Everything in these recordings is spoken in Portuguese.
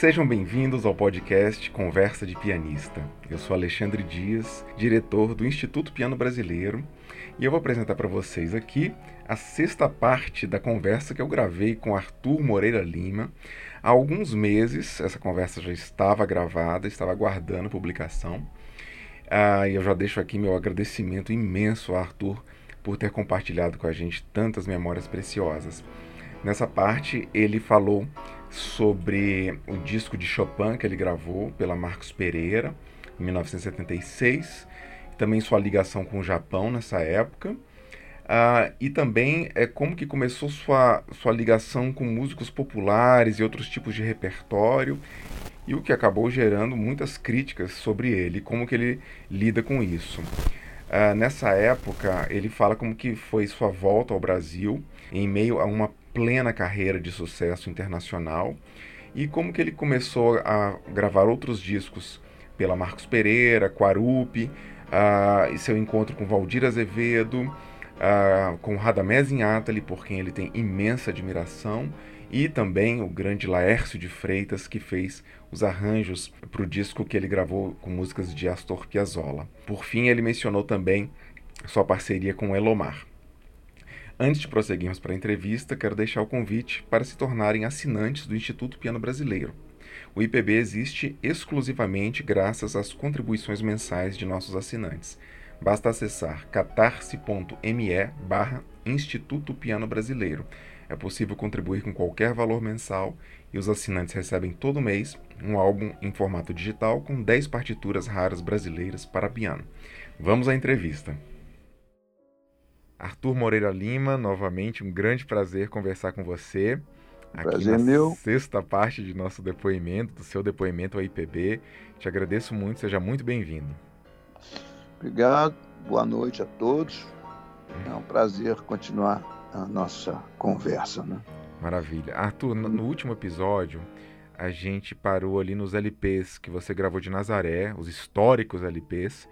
Sejam bem-vindos ao podcast Conversa de Pianista. Eu sou Alexandre Dias, diretor do Instituto Piano Brasileiro, e eu vou apresentar para vocês aqui a sexta parte da conversa que eu gravei com Arthur Moreira Lima. Há alguns meses, essa conversa já estava gravada, estava aguardando publicação. Ah, e eu já deixo aqui meu agradecimento imenso a Arthur por ter compartilhado com a gente tantas memórias preciosas. Nessa parte, ele falou sobre o disco de Chopin que ele gravou pela Marcos Pereira, em 1976, também sua ligação com o Japão nessa época, uh, e também é como que começou sua, sua ligação com músicos populares e outros tipos de repertório, e o que acabou gerando muitas críticas sobre ele, como que ele lida com isso. Uh, nessa época, ele fala como que foi sua volta ao Brasil, em meio a uma plena carreira de sucesso internacional e como que ele começou a gravar outros discos pela Marcos Pereira, Quarupi, uh, e seu encontro com Valdir Azevedo, uh, com Radamés Inátali, por quem ele tem imensa admiração, e também o grande Laércio de Freitas, que fez os arranjos para o disco que ele gravou com músicas de Astor Piazzolla. Por fim, ele mencionou também sua parceria com Elomar. Antes de prosseguirmos para a entrevista, quero deixar o convite para se tornarem assinantes do Instituto Piano Brasileiro. O IPB existe exclusivamente graças às contribuições mensais de nossos assinantes. Basta acessar catarse.me barra Instituto Piano Brasileiro. É possível contribuir com qualquer valor mensal e os assinantes recebem todo mês um álbum em formato digital com 10 partituras raras brasileiras para piano. Vamos à entrevista. Arthur Moreira Lima, novamente um grande prazer conversar com você. Aqui prazer na meu. sexta parte de nosso depoimento, do seu depoimento ao IPB. Te agradeço muito, seja muito bem-vindo. Obrigado, boa noite a todos. É um prazer continuar a nossa conversa. Né? Maravilha. Arthur, no, último episódio, a gente parou ali nos LPs que você gravou de Nazaré, os históricos LPs,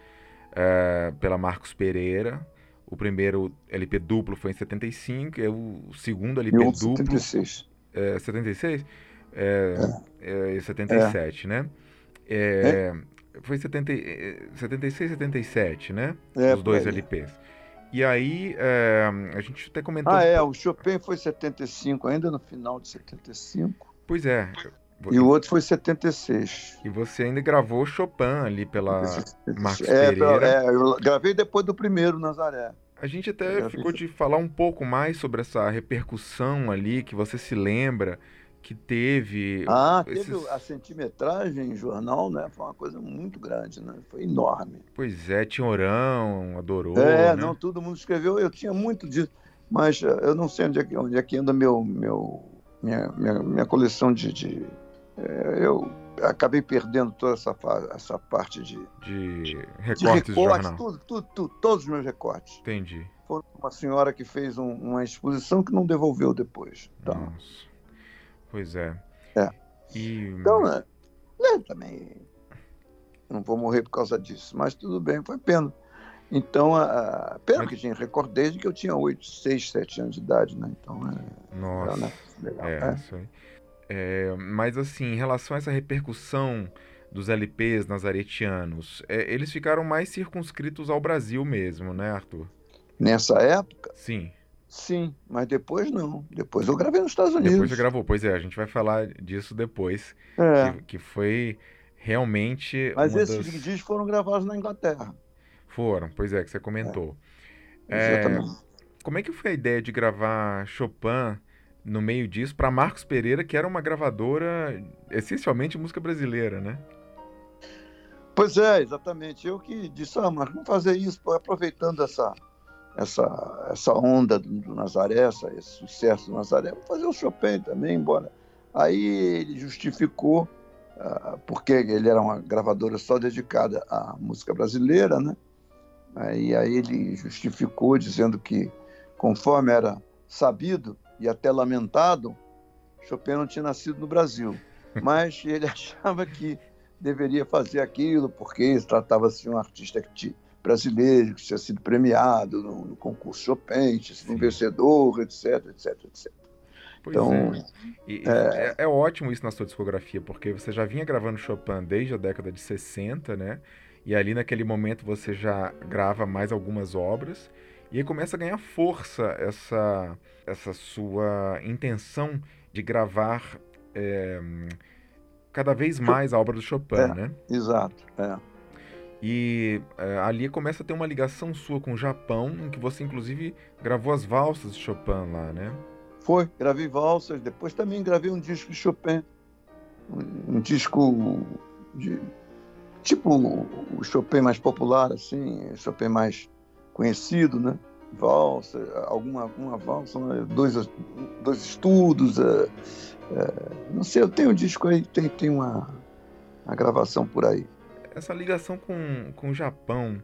é, eh, pela Marcos Pereira. O primeiro LP duplo foi em 75, e o segundo LP duplo. 76. É, 76? É, é. é 77, é. né? É, é. Foi 70, 76, 77, né? É, Os dois LPs. E aí, é, a gente até comentou. Ah, é, o Chopin foi 75, ainda no final de 75. Pois é. E o outro foi 76. E você ainda gravou Chopin ali pela Marcos é, Pereira. É, eu gravei depois do primeiro, Nazaré. A gente até ficou de falar um pouco mais sobre essa repercussão ali, que você se lembra que teve. Ah, esses... teve a centimetragem em jornal, né? Foi uma coisa muito grande, né? Foi enorme. Pois é, Tinhorão adorou. É, né? não, todo mundo escreveu. Eu tinha muito disso, mas eh, eu não sei onde é que, onde é que anda meu, meu, minha, minha, minha coleção de, de eu acabei perdendo toda essa, essa parte de, de recortes de, recortes, tudo, tudo, tudo, todos os meus recortes. Entendi. Foi uma senhora que fez um, uma exposição que não devolveu depois. Então, Nossa. Pois é. É. E... Então, é, é, também não vou morrer por causa disso, mas tudo bem, foi pena. Então, a, pena mas... que tinha recorde desde que eu tinha 8, 6, 7 anos de idade, né? Então, é, Nossa. Né? Legal, é, é. Isso aí. É, mas assim, em relação a essa repercussão dos LPs nazaretianos, é, eles ficaram mais circunscritos ao Brasil mesmo, né, Arthur? Nessa época? Sim. Sim, mas depois não. Depois eu gravei nos Estados Unidos. Depois você gravou, pois é, a gente vai falar disso depois. É. Que, que foi realmente. Mas esses das... discos foram gravados na Inglaterra. Foram, pois é, que você comentou. É. Exatamente. como é que foi a ideia de gravar Chopin no meio disso para Marcos Pereira, que era uma gravadora essencialmente música brasileira, né? Pois é, exatamente. Eu que disse, ah, Marcos, vamos fazer isso, aproveitando essa, essa, essa onda do, Nazaré, essa, esse sucesso do Nazaré, vamos fazer o Chopin também, embora. Aí ele justificou, uh, porque ele era uma gravadora só dedicada à música brasileira, né? Aí, aí ele justificou dizendo que, conforme era sabido, e até lamentado, Chopin não tinha nascido no Brasil. Mas ele achava que deveria fazer aquilo porque tratava-se de um artista brasileiro que tinha sido premiado no, no concurso Chopin, tinha sido um vencedor, etc, etc, etc. Pois então, é. E, é... é. É, ótimo isso na sua discografia, porque você já vinha gravando Chopin desde a década de 60, né? E ali naquele momento você já grava mais algumas obras. E aí começa a ganhar força essa, essa sua intenção de gravar é, cada vez mais a obra do Chopin, é, né? Exato, é. E é, ali começa a ter uma ligação sua com o Japão, em que você inclusive gravou as valsas de Chopin lá, né? Foi, gravei valsas, depois também gravei um disco de Chopin, um, um disco de tipo o Chopin mais popular, assim, Chopin mais conhecido, né? Valsa, alguma, alguma valsa, né? dois, dois estudos, é, é, não sei, eu tenho um disco aí, tem, tem uma, uma gravação por aí essa ligação com, com o Japão,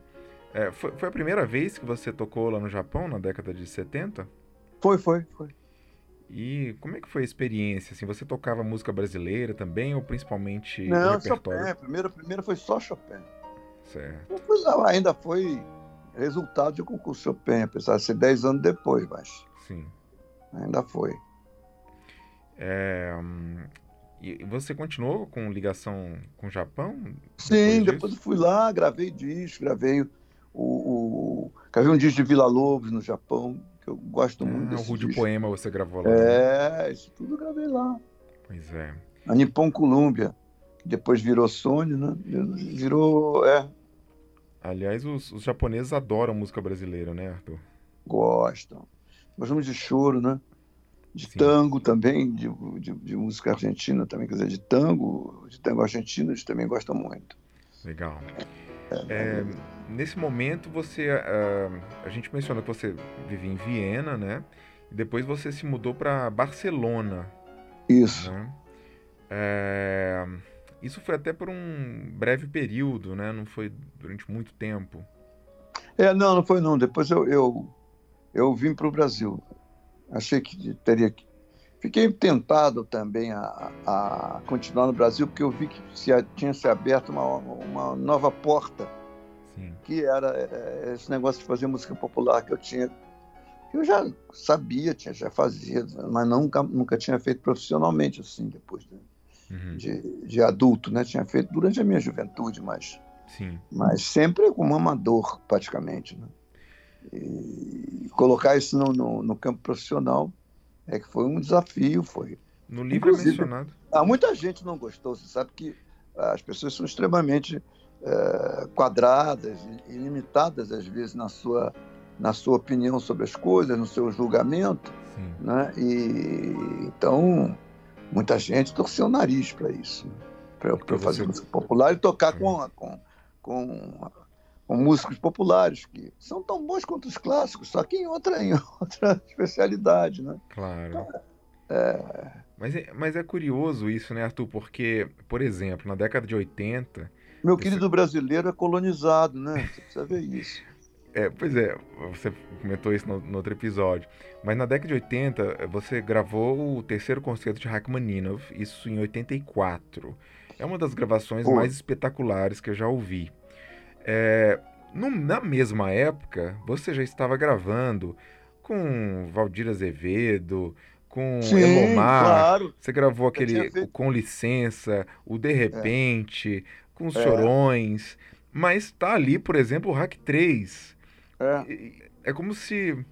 é, foi, foi a primeira vez que você tocou lá no Japão, na década de 70? Foi, foi, foi. E como é que foi a experiência? Assim, você tocava música brasileira também ou principalmente Não, repertório? Chopin. Primeiro, primeiro foi só Chopin. Certo. ainda foi resultado de concurso Chopin, apesar de ser 10 anos depois, mas. Sim. Ainda foi. É, e você continuou com ligação com o Japão? Sim, depois, depois eu fui lá, gravei disco, gravei o, o, gravei um disco de Vila Lobos no Japão, que eu gosto ah, muito desse O Rude. Poema você gravou lá. É, isso tudo eu gravei lá. Pois é. A Nippon Columbia, que depois virou Sony, né? Virou, é. Aliás, os, os japoneses adoram música brasileira, né, Arthur? Gostam. Gostamos de choro, né? de Sim. tango também, de, de, de, música argentina também, quer dizer, de tango, de tango argentino, eles também gostam muito. Legal. É, é, nesse momento você, uh, a gente mencionou que você vivia em Viena, né? E depois você se mudou para Barcelona. Isso. Né? É, isso foi até por um breve período, né? Não foi durante muito tempo. É, não, não foi não. Depois eu, eu, eu vim para o Brasil achei que teria que. Fiquei tentado também a, a continuar no Brasil, porque eu vi que se, tinha se aberto uma, uma nova porta, Sim. que era é, esse negócio de fazer música popular que eu tinha. Que eu já sabia, tinha, já fazia, mas nunca, nunca tinha feito profissionalmente assim, depois de, uhum. de, de adulto, né? Tinha feito durante a minha juventude, mas, Sim. mas sempre como amador, praticamente. Né? E colocar isso no, no, no, campo profissional é que foi um desafio, foi. No livro é Inclusive, é mencionado. Ah, muita gente não gostou, você sabe que as pessoas são extremamente é, quadradas e limitadas às vezes na sua na sua opinião sobre as coisas, no seu julgamento, Sim. né? E então muita gente torceu o nariz para isso, para fazer você... música popular e tocar com, com, com com músicos populares, que são tão bons quanto os clássicos, só que em outra, em outra especialidade, né? Claro. Então, é... Mas, é, mas é curioso isso, né, Arthur? Porque, por exemplo, na década de 80... Meu querido brasileiro é colonizado, né? Você precisa ver isso. É, pois é, você comentou isso no, no, outro episódio. Mas na década de 80, você gravou o terceiro concerto de Rachmaninoff, isso em 84. É uma das gravações mais espetaculares que eu já ouvi. É, no, na mesma época, você já estava gravando com Valdir Azevedo, com Sim, Elomar. Claro. Você gravou aquele Com Licença, o De Repente, é. com os é. Chorões. Mas tá ali, por exemplo, o Hack 3. É, é como se,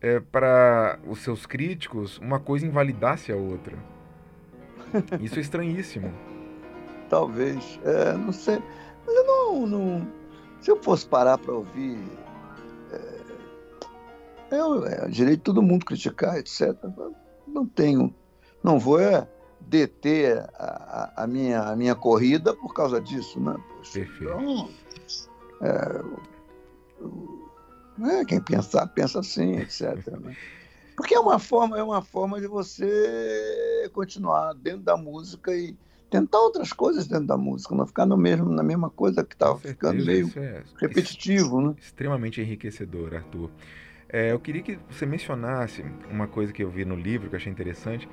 é, para os seus críticos, uma coisa invalidasse a outra. Isso é estranhíssimo. Talvez. É, não sei. Mas eu não, não se eu fosse parar para ouvir, é, é, é direito de todo mundo criticar, etc. Não tenho, não vou é, deter a, a, minha, a minha corrida por causa disso, né? Poxa, Então, é, é, quem pensar, pensa assim, etc. Né? Porque é uma forma, é uma forma de você continuar dentro da música e tentar outras coisas dentro da música, não ficar no mesmo, na mesma coisa que estava ficando meio é repetitivo, né? Extremamente enriquecedor, Arthur. É, eu queria que você mencionasse uma coisa que eu vi no livro que eu achei interessante,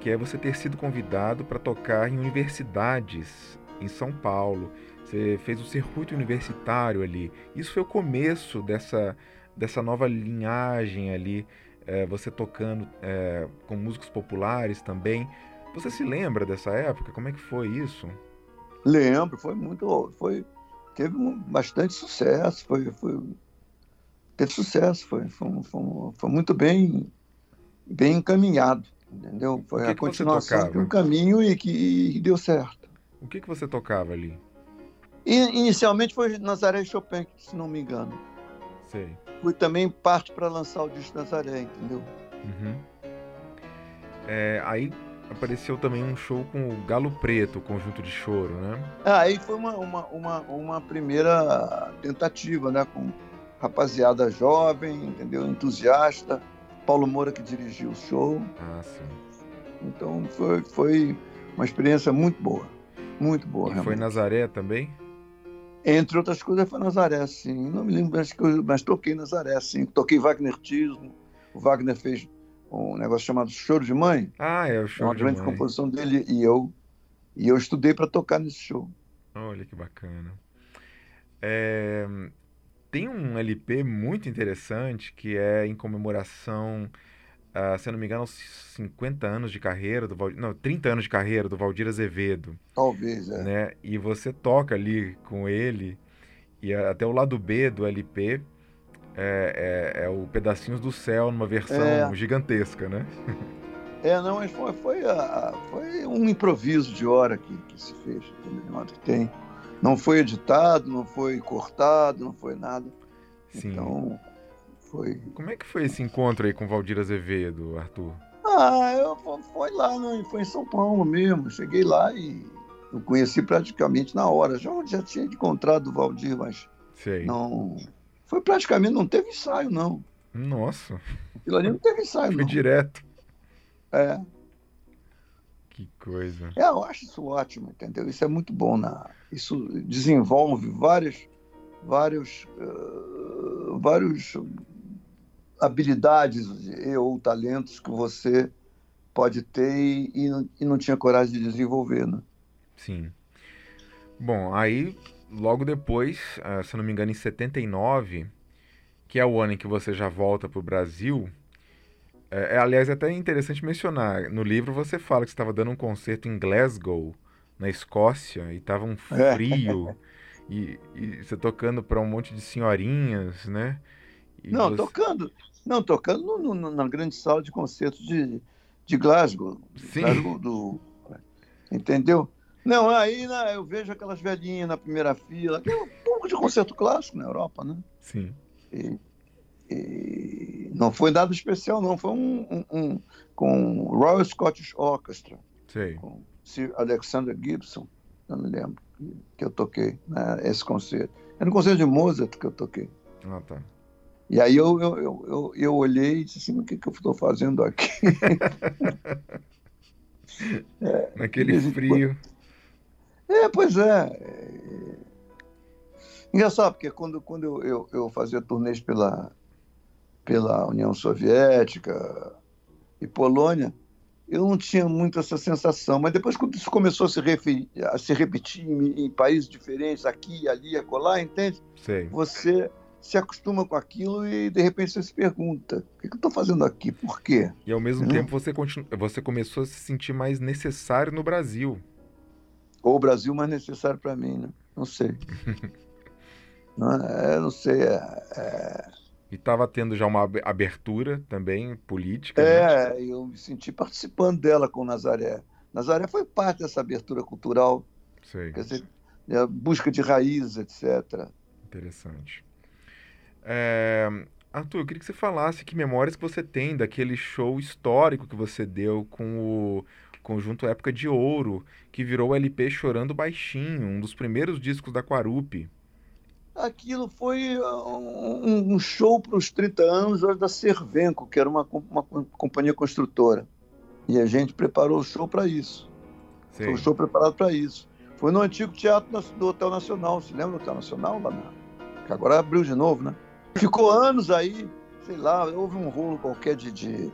que é você ter sido convidado para tocar em universidades em São Paulo. Você fez o circuito universitário ali. Isso foi o começo dessa, dessa nova linhagem ali é, você tocando é, com músicos populares também. Você se lembra dessa época? Como é que foi isso? Lembro, foi muito. Foi, teve bastante sucesso, foi, foi teve sucesso, foi, foi, foi, foi muito bem, bem encaminhado, entendeu? Foi que a que continuação de um caminho e que e deu certo. O que, que você tocava ali? E, inicialmente foi Nazaré Chopin, se não me engano. Sei. Fui também parte para lançar o disco Nazaré, entendeu? Uhum. É, aí apareceu também um show com o Galo Preto, o conjunto de choro, né? Ah, aí foi uma, uma, uma, uma primeira tentativa, né? Com rapaziada jovem, entendeu? Entusiasta. Paulo Moura que dirigiu o show. Ah, sim. Então foi, foi uma experiência muito boa. Muito boa, E realmente. foi Nazaré também? Entre outras coisas, foi Nazaré, sim. Não me lembro, eu, mas toquei Nazaré, sim. Toquei Wagner Tismo. O Wagner fez um negócio chamado Choro de Mãe. Ah, é o É show uma de grande mãe. composição dele e eu e eu estudei para tocar nesse show. Olha que bacana. É, tem um LP muito interessante que é em comemoração, ah, se eu não me engano, aos 50 anos de carreira do Valdir, não, 30 anos de carreira do Valdir Azevedo, Talvez, é. né? E você toca ali com ele e até o lado B do LP é, é- é o Pedacinhos do Céu numa versão É. gigantesca, né? É, não, mas foi, foi, a- foi um improviso de hora que, que se fez. entendeu? Tem. Não foi editado, não foi cortado, não foi nada. Sim. Então, foi. Como é que foi esse encontro aí com o Valdir Azevedo, Arthur? Ah, eu fo- foi lá, não, foi em São Paulo mesmo. Cheguei lá e eu conheci praticamente na hora. Já, já tinha encontrado o Valdir, mas Sei. não. Foi praticamente, não teve ensaio, não. Nossa, Aquilo ali não teve ensaio, foi não. direto. É, Que coisa. é, eu acho isso ótimo, entendeu? Isso é muito bom. Na, isso desenvolve várias, vários, eh, vários habilidades ou talentos que você pode ter e, e não- e não tinha coragem de desenvolver, né? Sim. Bom, aí logo depois, ah, se não me engano, em 79, que é o ano em que você já volta para o Brasil. É, é, aliás, é até interessante mencionar. No livro você fala que você estava dando um concerto em Glasgow, na Escócia, e estava um É. frio. E, e você tocando para um monte de senhorinhas, né? E Não, você- tocando, não, tocando no- no- na grande sala de concertos de, de Glasgow. Sim. Glasgow do, entendeu? Não, aí né, eu vejo aquelas velhinhas na primeira fila, que é um pouco de concerto clássico na Europa, né? Sim. E, e não foi nada especial, não. Foi um, um- um- com o Royal Scottish Orchestra, Sei. com Sir Alexander Gibson, não me lembro, que- que eu toquei né, esse concerto. Era um concerto de Mozart que eu toquei. Ah, tá. E aí eu, eu, eu, eu, olhei e disse assim, o que, que eu estou fazendo aqui? Naquele vez em frio. É, pois é. é. Engraçado, porque quando, quando eu, eu, eu fazia turnês pela, pela União Soviética e Polônia, eu não tinha muito essa sensação. Mas depois, quando isso começou a se, refe- a se repetir em, em países diferentes, aqui, ali, acolá, entende? Sei. Você se acostuma com aquilo e, de repente, você se pergunta: o que, eu estou fazendo aqui? Por quê? E ao mesmo Não. tempo você, continu... você começou a se sentir mais necessário no Brasil. Ou o Brasil mais necessário para mim, né? Não sei. não, é, não sei. É, é, E estava tendo já uma ab- abertura também política, né? É, eu me senti participando dela com Nazaré. Nazaré foi parte dessa abertura cultural, Sei, quer dizer, a busca de raízes, etc. interessante. É, Arthur, eu queria que você falasse que memórias que você tem daquele show histórico que você deu com o conjunto Época de Ouro, que virou o LP Chorando Baixinho, um dos primeiros discos da Quarupi. Aquilo foi um, um show para os 30 anos da Cervenco, que era uma, uma com- companhia construtora. E a gente preparou o show para isso. Foi Sei. um show preparado para isso. Foi no antigo teatro do Hotel Nacional. Se lembra do Hotel Nacional? Lá. Que agora abriu de novo, né? Ficou anos aí, sei lá, houve um rolo qualquer de, de,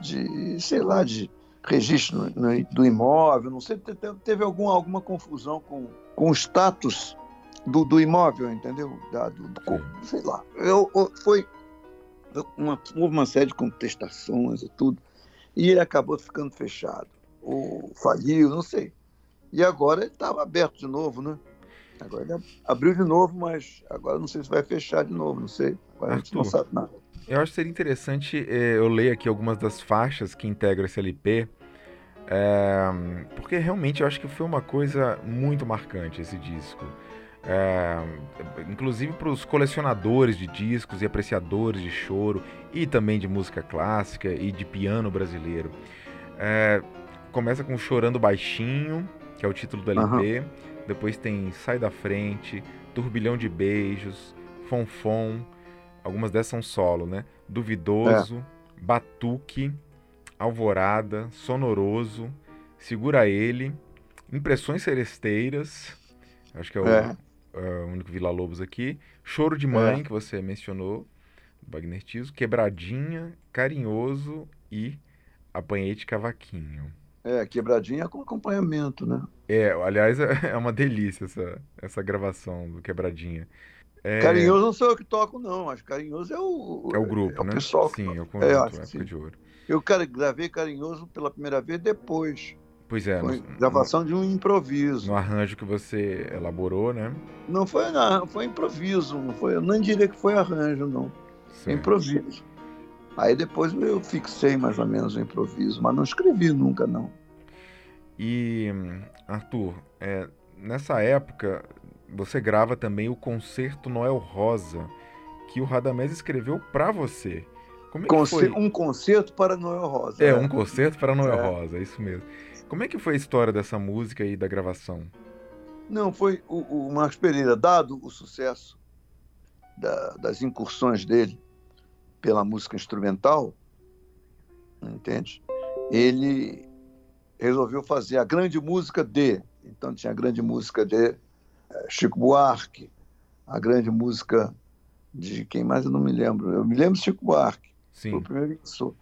de sei lá, de registro no- no- do imóvel, não sei, te- te- teve alguma, alguma confusão com, com o status do, do imóvel, entendeu? Da, do, do- sei lá. Eu, eu- foi, uma, houve uma série de contestações e tudo, e ele acabou ficando fechado, ou faliu, não sei. E agora ele estava aberto de novo, né? Agora ele abriu de novo, mas agora não sei se vai fechar de novo, não sei. Agora a gente não sabe nada. Eu acho que seria interessante é, eu ler aqui algumas das faixas que integram esse LP, é, porque realmente eu acho que foi uma coisa muito marcante esse disco. É, inclusive para os colecionadores de discos e apreciadores de choro e também de música clássica e de piano brasileiro. É, começa com Chorando Baixinho, que é o título do LP. Uhum. Depois tem Sai da Frente, Turbilhão de Beijos, Fonfon. Algumas dessas são solo, né? Duvidoso, é. Batuque, Alvorada, Sonoroso, Segura Ele, Impressões Seresteiras. Acho que é o, é. É o único Vila Lobos aqui. Choro de Mãe, é. que você mencionou, Wagner Tiso. Quebradinha, Carinhoso e Apanhei de Cavaquinho. É, quebradinha com acompanhamento, né? É, aliás, é uma delícia essa, essa gravação do Quebradinha. É... Carinhoso não sou eu que toco, não. Acho que carinhoso é o. É o grupo, é o né? Pessoal sim, é o conjunto, é, época sim. de ouro. Eu gravei carinhoso pela primeira vez depois. Pois é. Foi no, gravação no, de um improviso. No arranjo que você elaborou, né? Não foi, não, foi improviso. Não foi, eu nem diria que foi arranjo, não. Foi improviso. Aí depois eu fixei mais ou menos o improviso, mas não escrevi nunca, não. E, Arthur, é, nessa época você grava também o Concerto Noel Rosa, que o Radamés escreveu para você. Como é que foi? Um concerto para Noel Rosa. É, né? um concerto para Noel é. Rosa, é isso mesmo. Como é que foi a história dessa música e da gravação? Não, foi o, o Marcos Pereira, dado o sucesso da, das incursões dele pela música instrumental, entende? Ele resolveu fazer a grande música de. Então tinha a grande música de eh, Chico Buarque, a grande música de quem mais eu não me lembro. Eu me lembro de Chico Buarque. Sim. Foi o primeiro que sou.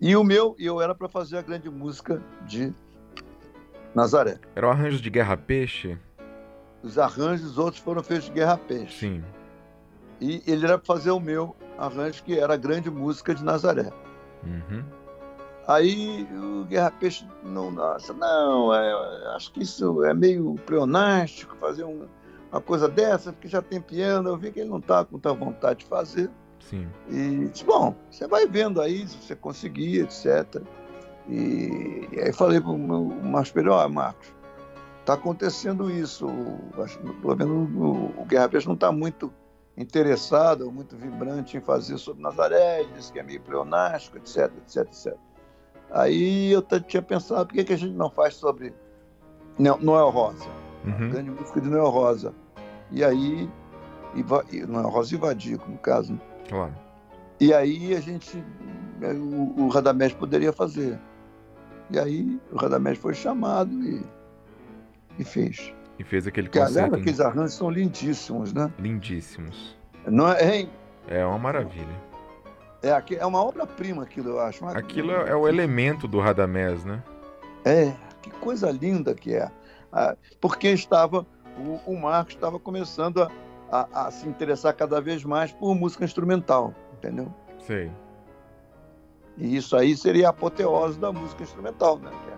E o meu, eu era para fazer a grande música de Nazaré. Era o arranjo de Guerra Peixe? Os arranjos outros foram feitos de Guerra Peixe. Sim. E ele era para fazer o meu arranjo, que era a grande música de Nazaré. Uhum. Aí o Guerra Peixe não, nossa, não, é, acho que isso é meio pleonástico, fazer um, uma coisa dessa, porque já tem piano. Eu vi que ele não está com muita vontade de fazer. Sim. E disse, bom, você vai vendo aí se você conseguir, etc. E, e aí falei para o Marcos Pereira, ó, Marcos, está acontecendo isso. Estou vendo o, o Guerra Peixe não está muito interessado, muito vibrante em fazer sobre Nazaré, disse que é meio pleonástico, etc, etc, etc. Aí eu tinha pensado, por que, que a gente não faz sobre Noel Rosa? Uhum. Grande música de Noel Rosa. E aí, Noel Rosa e Vadico, no caso. Né? Claro. E aí a gente, o, o Radamés poderia fazer. E aí o Radamés foi chamado e, e fez. E fez aquele que, concerto. Aliás, aqueles arranjos são lindíssimos, né? Lindíssimos. Não é, hein? É uma maravilha. É, é uma obra-prima aquilo, eu acho. Uma... Aquilo é, é o elemento do Radamés, né? É, que coisa linda que é. Ah, porque estava, o, o Marcos estava começando a, a, a, se interessar cada vez mais por música instrumental, entendeu? Sei. E isso aí seria a apoteose da música instrumental, né? Que é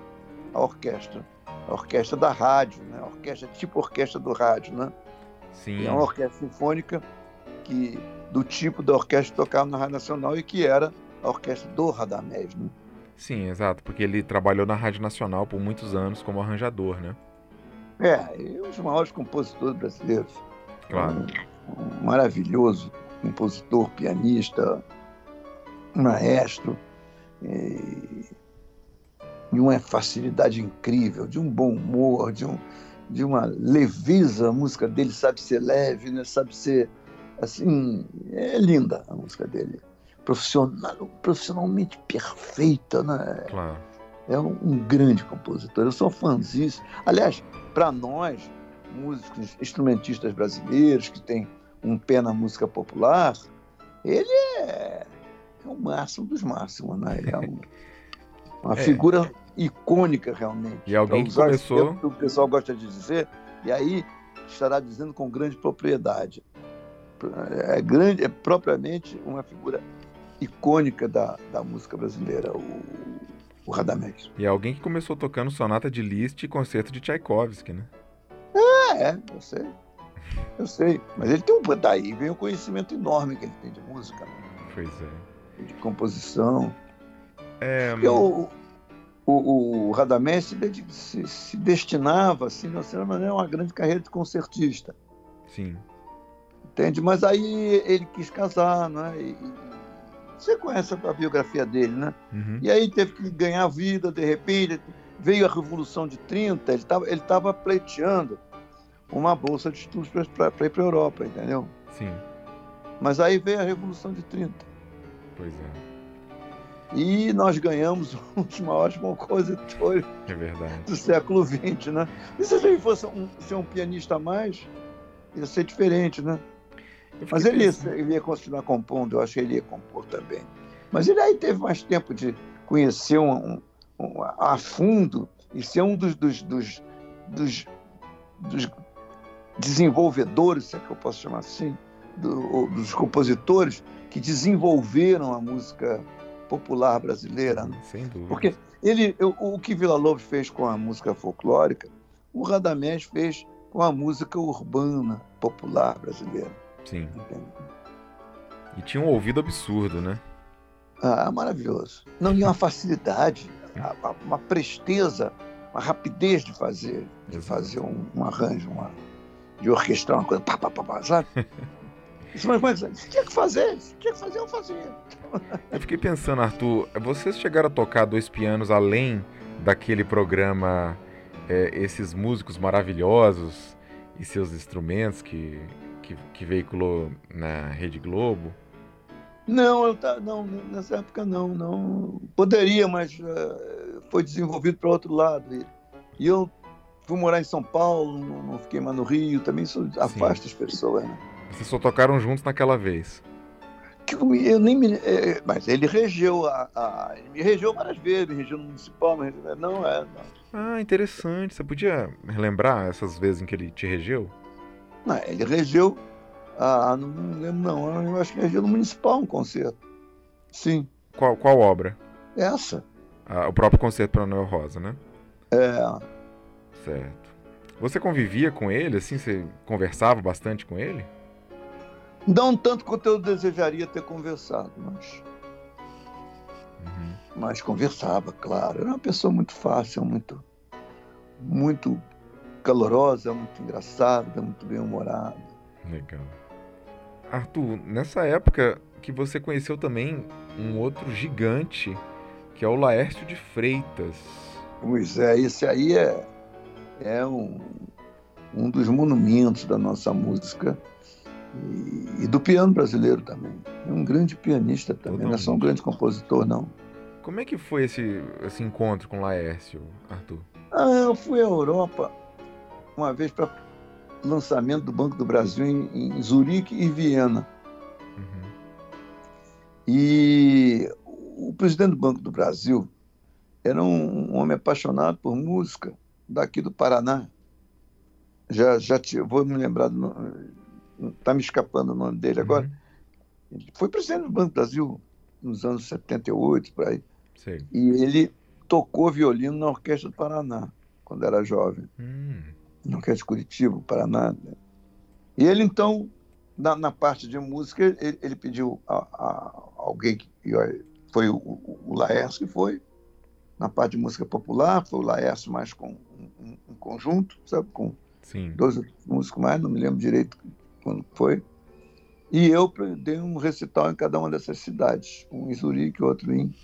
a orquestra. A orquestra da rádio, né? Orquestra tipo orquestra do rádio, né? Sim. É uma orquestra sinfônica que do tipo da orquestra que tocava na Rádio Nacional e que era a orquestra do Radamés, né? Sim, exato, porque ele trabalhou na Rádio Nacional por muitos anos como arranjador, né? É, e um dos maiores compositores brasileiros. Claro. Um, um maravilhoso compositor, pianista, maestro. E, e uma facilidade incrível, de um bom humor, de, um, de uma leveza. A música dele sabe ser leve, né? sabe ser assim, é linda a música dele. Profissional, profissionalmente perfeita, né? Claro. É um, um grande compositor. Eu sou fãzinho. Aliás, para nós, músicos, instrumentistas brasileiros que tem um pé na música popular, ele é, é o máximo dos máximos, né? Ele é um, uma é. figura icônica realmente. E alguém que começou... O pessoal gosta de dizer, e aí estará dizendo com grande propriedade é grande, é propriamente uma figura icônica da, da música brasileira, o, o Radamés. E é alguém que começou tocando sonata de Liszt e concerto de Tchaikovsky, né? Ah, é, eu sei. Eu sei. Mas ele tem um. Daí vem o conhecimento enorme que ele tem de música. Né? Pois é. De composição. É, o, o, o Radamés se, se, destinava, assim, de uma maneira, a uma grande carreira de concertista. Sim. Entende? Mas aí ele quis casar, né? E, você conhece a biografia dele, né? Uhum. E aí teve que ganhar vida, de repente, veio a Revolução de 30, ele estava ele tava pleiteando uma bolsa de estudos para ir para a Europa, entendeu? Sim. Mas aí veio a Revolução de 30. Pois é. E nós ganhamos um dos maiores compositores é do século XX, né? E se ele fosse um, ser um pianista a mais, ia ser diferente, né? Mas ele ia, ele ia, continuar compondo, eu acho que ele ia compor também. Mas ele aí teve mais tempo de conhecer um, um, a fundo e ser um dos, dos, dos, dos, dos desenvolvedores, se é que eu posso chamar assim, do, dos compositores que desenvolveram a música popular brasileira. Né? Sem dúvida. Porque ele, o, o que Vila Lobos fez com a música folclórica, o Radamés fez com a música urbana popular brasileira. Sim. Entende? E tinha um ouvido absurdo, né? Ah, maravilhoso. Não, e uma facilidade, uma presteza, uma rapidez de fazer, de fazer um, um arranjo, uma, de orquestrar uma coisa, pá, pá, pá, pá sabe? Mas, mas tinha que fazer, tinha que fazer, eu fazia. Eu fiquei pensando, Arthur, vocês chegaram a tocar dois pianos além daquele programa é, Esses Músicos Maravilhosos e seus instrumentos que, que, que veiculou na Rede Globo? Não, eu tá, não, nessa época não, não. Poderia, mas uh, foi desenvolvido para outro lado. E, e, eu fui morar em São Paulo, não, não fiquei mais no Rio, também isso afasta as pessoas, né? Vocês só tocaram juntos naquela vez? Eu nem me, é, mas ele regeu a, a, ele me regeu várias vezes, me regeu no municipal, me regeu, não é. Não. Ah, interessante. Você podia relembrar essas vezes em que ele te regeu? Não, ele regeu, ah, não, não lembro não, eu acho que regeu no municipal um concerto. Sim. Qual, qual obra? Essa. Ah, o próprio concerto para Noel Rosa, né? É. Certo. Você convivia com ele, assim? Você conversava bastante com ele? Não tanto quanto eu desejaria ter conversado, mas. Uhum. Mas conversava, claro. Era uma pessoa muito fácil, muito. Muito calorosa, muito engraçada, muito bem-humorada. Legal. Arthur, nessa época que você conheceu também um outro gigante, que é o Laércio de Freitas. Pois é, esse aí é, é um, um dos monumentos da nossa música e, e, do piano brasileiro também. É um grande pianista também, não é só um grande compositor, não. Como é que foi esse, esse encontro com Laércio, Arthur? Ah, eu fui à Europa uma vez para lançamento do Banco do Brasil em, em Zurique e Viena. Uhum. E o presidente do Banco do Brasil era um, homem apaixonado por música daqui do Paraná. Já, já te, vou me lembrar do nome, está me escapando o nome dele agora. Uhum. Ele foi presidente do Banco do Brasil nos anos 78, por aí. Sei. E ele tocou violino na Orquestra do Paraná, quando era jovem. Hum. Na Orquestra de Curitiba, Paraná. Né? E ele, então, na, na parte de música, ele, ele pediu a, a, alguém que foi o, o Laércio que foi. Na parte de música popular, foi o Laércio mais com um, um, conjunto, sabe? Com Sim. dois músicos mais, não me lembro direito quando foi. E eu dei um recital em cada uma dessas cidades, um em Zurique, outro em,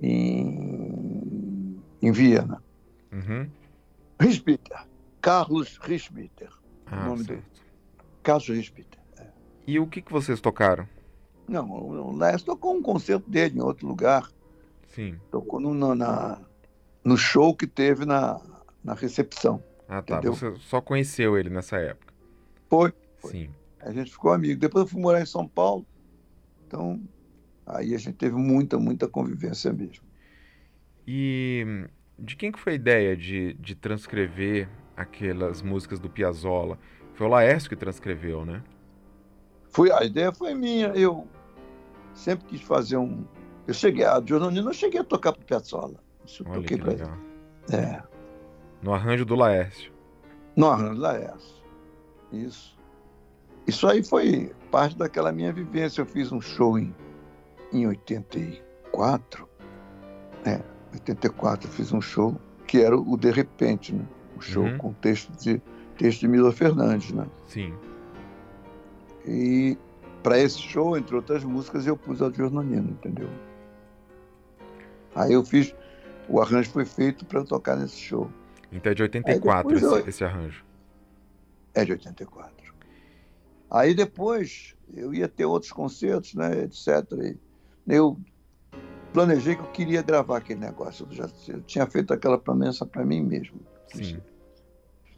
em, em Viena. Uhum. Carlos Rispiter, ah, o nome certo. dele. Carlos Rispiter. É. E o que, que vocês tocaram? Não, o Leste tocou um concerto dele em outro lugar. Sim. Tocou no, na, no show que teve na, na recepção. Ah, tá. Entendeu? Você só conheceu ele nessa época? Foi. Sim. A gente ficou amigo. Depois eu fui morar em São Paulo. Então, aí a gente teve muita, muita convivência mesmo. E de quem que foi a ideia de, de transcrever aquelas músicas do Piazzolla? Foi o Laércio que transcreveu, né? Foi, a ideia foi minha. Eu, sempre quis fazer um. Eu cheguei, a Giornonino eu cheguei a tocar pro Piazzolla. Isso eu Olha toquei que pra ele. legal. É, No arranjo do Laércio. no Arranjo Laércio. Isso. Isso aí foi parte daquela minha vivência. Eu fiz um show em, em 84. É, 84 eu fiz um show que era o De Repente, né? Um show Uhum. com texto de, texto de Milo Fernandes, né? Sim. E para esse show, entre outras músicas, eu pus a Giornonino, entendeu? Aí eu fiz, o arranjo foi feito para eu tocar nesse show. Então é de 84 depois esse, eu- esse arranjo. É de 84. Aí depois eu ia ter outros concertos, né, etc. E eu planejei que eu queria gravar aquele negócio. Eu já eu tinha feito aquela promessa para mim mesmo. Sim.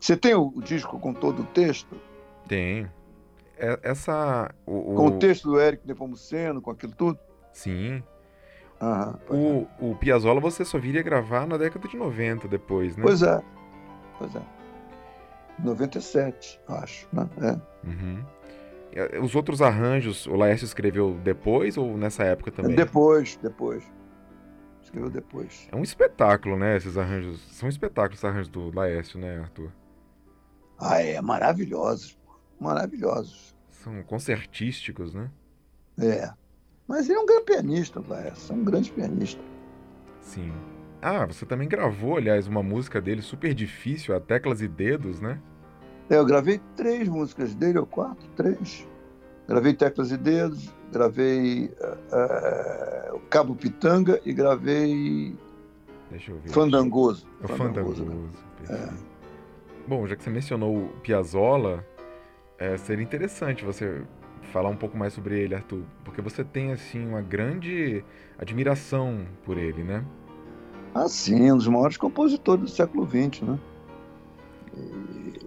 Você tem o, o disco com todo o texto? Tem. É- Essa. O, o- Com o texto do Eric Nepomuceno, com aquilo tudo? Sim. Aham, pois é. O, o Piazzolla você só viria gravar na década de 90 depois, né? Pois é. Pois é. 97, acho. Né? É. Uhum. Eh, Os outros arranjos, o Laércio escreveu depois ou nessa época também? Depois, depois. Escreveu depois. É um espetáculo, né? Esses arranjos. São espetáculos esses arranjos do Laércio, né, Arthur? Ah, é, maravilhosos. pô. Maravilhosos. São concertísticos, né? É. Mas ele é um grande pianista, Laércio. É um grande pianista. Sim. Ah, você também gravou, aliás, uma música dele super difícil, a Teclas e Dedos, né? É, eu gravei três músicas dele, ou quatro, três. Gravei Teclas e Dedos, gravei eh, o Cabo Pitanga e gravei Deixa eu ver. Fandangoso. É o Fandangoso, Fandangoso. né? perfeito. Bom, já que você mencionou o Piazzolla, é, seria interessante você falar um pouco mais sobre ele, Arthur, porque você tem assim uma grande admiração por ele, né? Ah, sim, um dos maiores compositores do século XX, né? E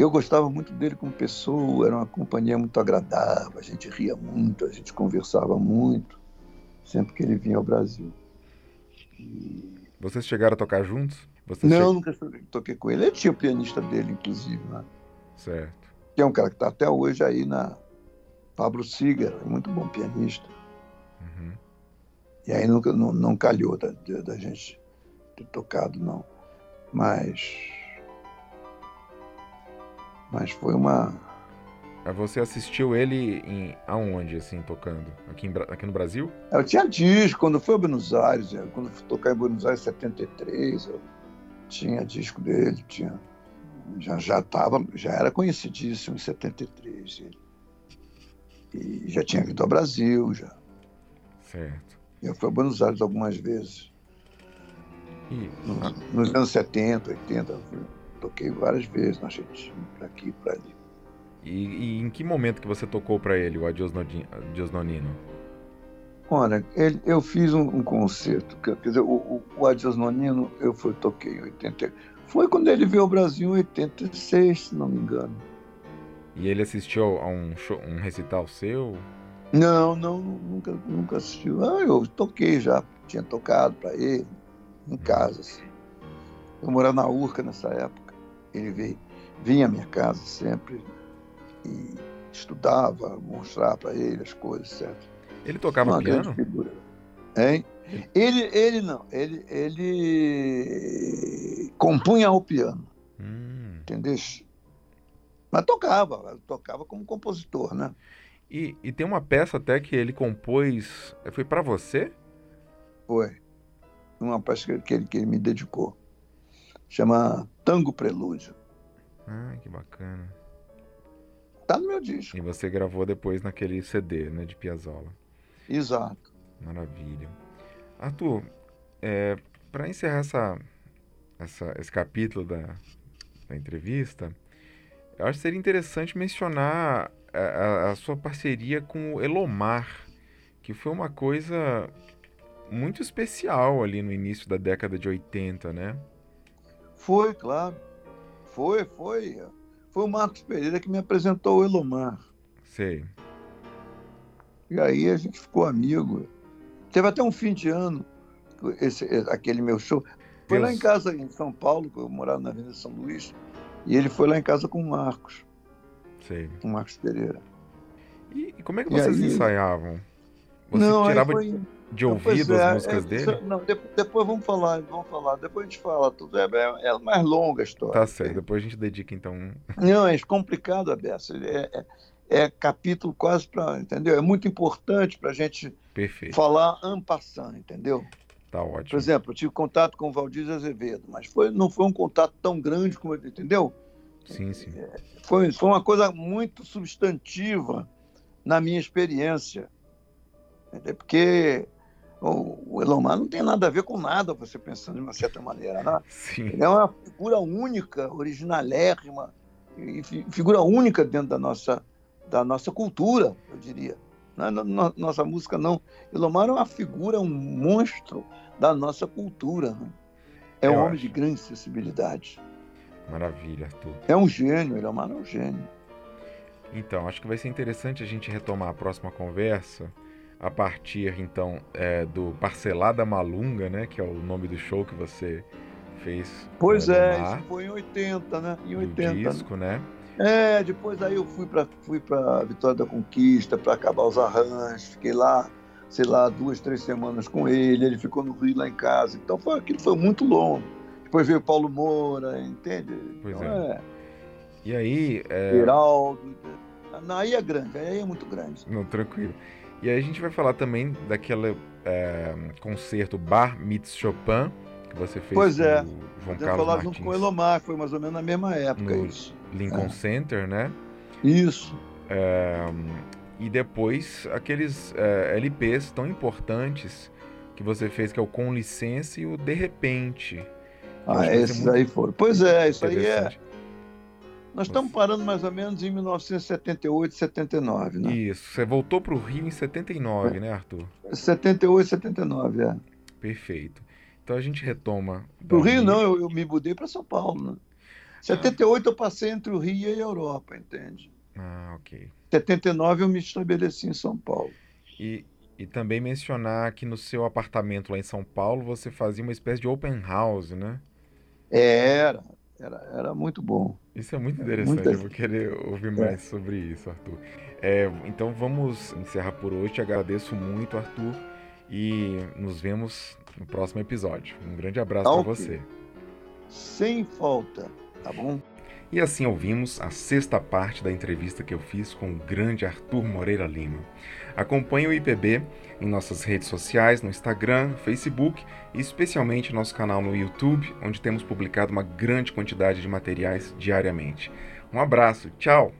eu gostava muito dele como pessoa, era uma companhia muito agradável, a gente ria muito, a gente conversava muito, sempre que ele vinha ao Brasil. E- Vocês chegaram a tocar juntos? Vocês Não, che- nunca toquei com ele. Ele tinha o pianista dele, inclusive, né? Certo. que é um cara que está até hoje aí na Pablo Seeger, é muito bom pianista. Uhum. E aí nunca, não, não calhou da da gente ter tocado, não. Mas. Mas foi uma. Você assistiu ele em aonde, assim, tocando? Aqui, em aqui no Brasil? Eu tinha disco, quando foi a Buenos Aires, eu- quando fui tocar em Buenos Aires em 73, eu tinha disco dele, tinha. Já, já, tava, já era conhecidíssimo em 73. ele. E já tinha vindo ao Brasil, já. Certo. Eu fui a Buenos Aires algumas vezes. E, Nos, nos anos 70, 80, eu fui- toquei várias vezes na Argentina, para aqui, para ali. e, e em que momento que você tocou pra ele, o Adios Nodi- Adios Nonino? Olha, ele- eu fiz um, um concerto, quer quer dizer, o, o, o Adios Nonino eu fui, toquei em 80. Foi quando ele veio ao Brasil em 86, se não me engano. E ele assistiu a um, show, um recital seu? Não, não, nunca, nunca assistiu. Ah, eu toquei já, tinha tocado para ele, em casa. Assim. Eu morava na Urca nessa época. Ele veio, vinha à minha casa sempre e estudava, mostrar para ele as coisas, certo? Ele tocava Uma piano? figura. Hein? Ele, ele não, ele, ele compunha ao piano, Hum. entendeu? Mas tocava, tocava como compositor, né? E, e tem uma peça até que ele compôs. Foi pra você? Foi. Uma peça que ele, que ele me dedicou. Chama Tango Prelúdio. Ah, que bacana. Tá no meu disco. E você gravou depois naquele CD, né, de Piazzolla. Exato. Maravilha. Arthur, é, para encerrar essa, essa- esse capítulo da, da entrevista, eu acho que seria interessante mencionar a, a- a sua parceria com o Elomar, que foi uma coisa muito especial ali no início da década de 80, né? Foi, claro. Foi, foi. Foi o Marcos Pereira que me apresentou o Elomar. Sei. E aí a gente ficou amigo. Teve até um fim de ano, esse, aquele meu show. Foi lá Deus. em casa, em São Paulo, que eu morava na Avenida São Luís. E ele foi lá em casa com o Marcos, Sei. com o Marcos Pereira. E, e como é que vocês aí... ensaiavam? Você não, tirava foi... de ouvido é, as músicas é, dele? Não, depois, depois, vamos falar, vamos falar. Depois a gente fala tudo. É, é, é mais longa a história. Tá certo, depois a gente dedica então. Não, é complicado, Abessa. É, é, é capítulo quase para. Entendeu? É muito importante para a gente Perfeito. falar ampassando, entendeu? Tá ótimo. Por exemplo, eu tive contato com o Valdir Azevedo, mas foi, não foi um contato tão grande como ele, entendeu? Sim, sim. Foi, foi uma coisa muito substantiva na minha experiência. Porque o, o Elomar não tem nada a ver com nada, você pensando de uma certa maneira. Né? Sim. Ele é uma figura única, originalérrima, e figura única dentro da nossa, da nossa cultura, eu diria. Não, é nossa música não. Elomar é uma figura, um monstro da nossa cultura. Né? É eu um acho. homem de grande sensibilidade. Maravilha, Arthur. É um gênio, Elomar é um gênio. Então, acho que vai ser interessante a gente retomar a próxima conversa a partir, então, é, do Parcelada Malunga, né? Que é o nome do show que você fez. Pois é, isso foi em 80, né? Em 80. Do disco, né? É, depois aí eu fui para fui para Vitória da Conquista para acabar os arranjos, fiquei lá, sei lá, duas, três semanas com ele, ele ficou no Rio lá em casa. Então foi aquilo foi muito longo. Depois veio Paulo Moura, entende? Pois então, é. é. E aí. É... Geraldo. Aí é grande, aí é muito grande. Não, tranquilo. E aí a gente vai falar também daquele é, concerto Bar Meets Chopin, que você fez pois é. João Carlos falar Martins. junto com o Elomar, foi mais ou menos na mesma época no isso. Lincoln é. Center, né? Isso. É, e depois aqueles é, LPs tão importantes que você fez, que é o Com Licença e o De Repente. Ah, esses aí foram. Pois é, isso aí é nós estamos parando mais ou menos em 1978, 79, né? Isso. Você voltou para o Rio em 79, é. né, Arthur? 78, 79, é. Perfeito. Então a gente retoma. Para o Rio, não, eu, eu me mudei para São Paulo, né? 78 ah. eu passei entre o Rio e a Europa, entende? Ah, ok. 79 eu me estabeleci em São Paulo. E, e também mencionar que no seu apartamento lá em São Paulo você fazia uma espécie de open house, né? Era, era, era muito bom. Isso é muito interessante, eu vou querer ouvir mais é. sobre isso, Arthur. É, então vamos encerrar por hoje. Agradeço muito, Arthur, e nos vemos no próximo episódio. Um grande abraço para você. Sem falta, tá bom? E assim ouvimos a sexta parte da entrevista que eu fiz com o grande Arthur Moreira Lima. Acompanhe o IPB em nossas redes sociais, no Instagram, Facebook e especialmente nosso canal no YouTube, onde temos publicado uma grande quantidade de materiais diariamente. Um abraço, tchau!